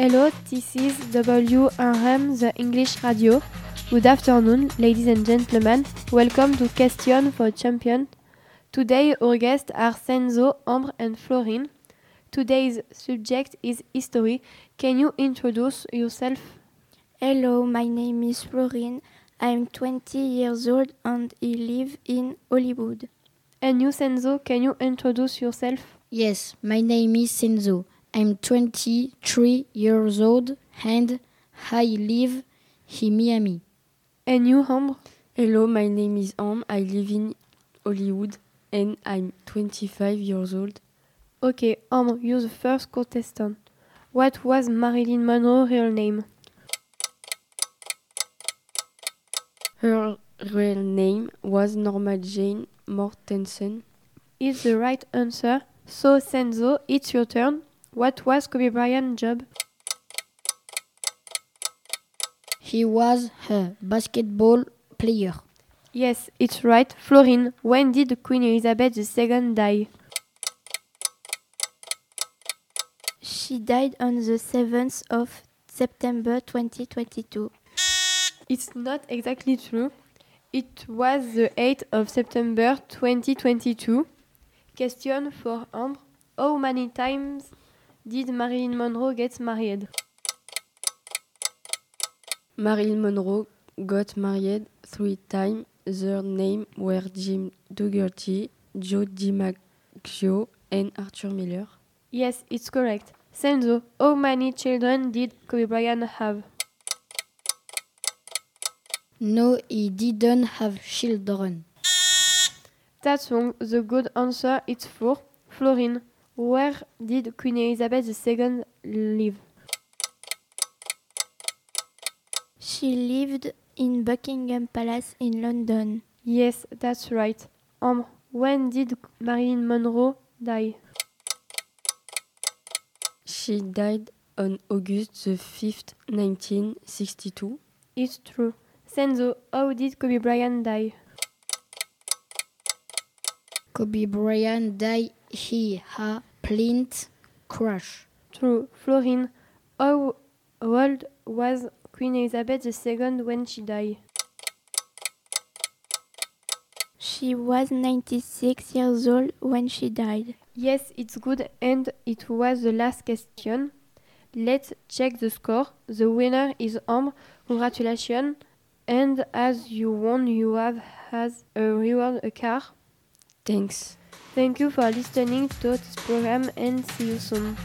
Hello, this is WRM, the English radio. Good afternoon, ladies and gentlemen. Welcome to Question for Champion. Today, our guests are Cenzo, Ambre, and Florine. Today's subject is history. Can you introduce yourself? Hello, my name is Florine. I'm 20 years old and I live in Hollywood. And you, Cenzo, can you introduce yourself? Yes, my name is Cenzo. I'm 23 years old and I live in Miami. And you, Ambre? Hello, my name is Am. I live in Hollywood and I'm 25 years old. Okay, Ambre, you're the first contestant. What was Marilyn Monroe's real name? Her real name was Norma Jeane Mortenson. Is the right answer. So, Cenzo, it's your turn. What was Kobe Bryant's job? He was a basketball player. Yes, it's right. Florine, when did Queen Elizabeth II die? She died on the 7th of September 2022. It's not exactly true. It was the 8th of September 2022. Question for Ambre. How many times did Marilyn Monroe get married? Marilyn Monroe got married three times. Their names were Jim Dougherty, Joe DiMaggio, and Arthur Miller. Yes, it's correct. Senzo, how many children did Kobe Bryant have? No, he didn't have children. That's wrong. The good answer is four. Florine, where did Queen Elizabeth II live? She lived in Buckingham Palace in London. Yes, that's right. Um, when did Marilyn Monroe die? She died on August the 5th, 1962. It's true. Senzo, how did Kobe Bryant die? Kobe Bryant died in a plane crash. True. Florine, how old was Queen Elizabeth II when she died? She was 96 years old when she died. Yes, it's good, and it was the last question. Let's check the score. The winner is Ambre. Congratulations. And as you won, you have as a reward a car. Thanks. Thank you for listening to this program and see you soon.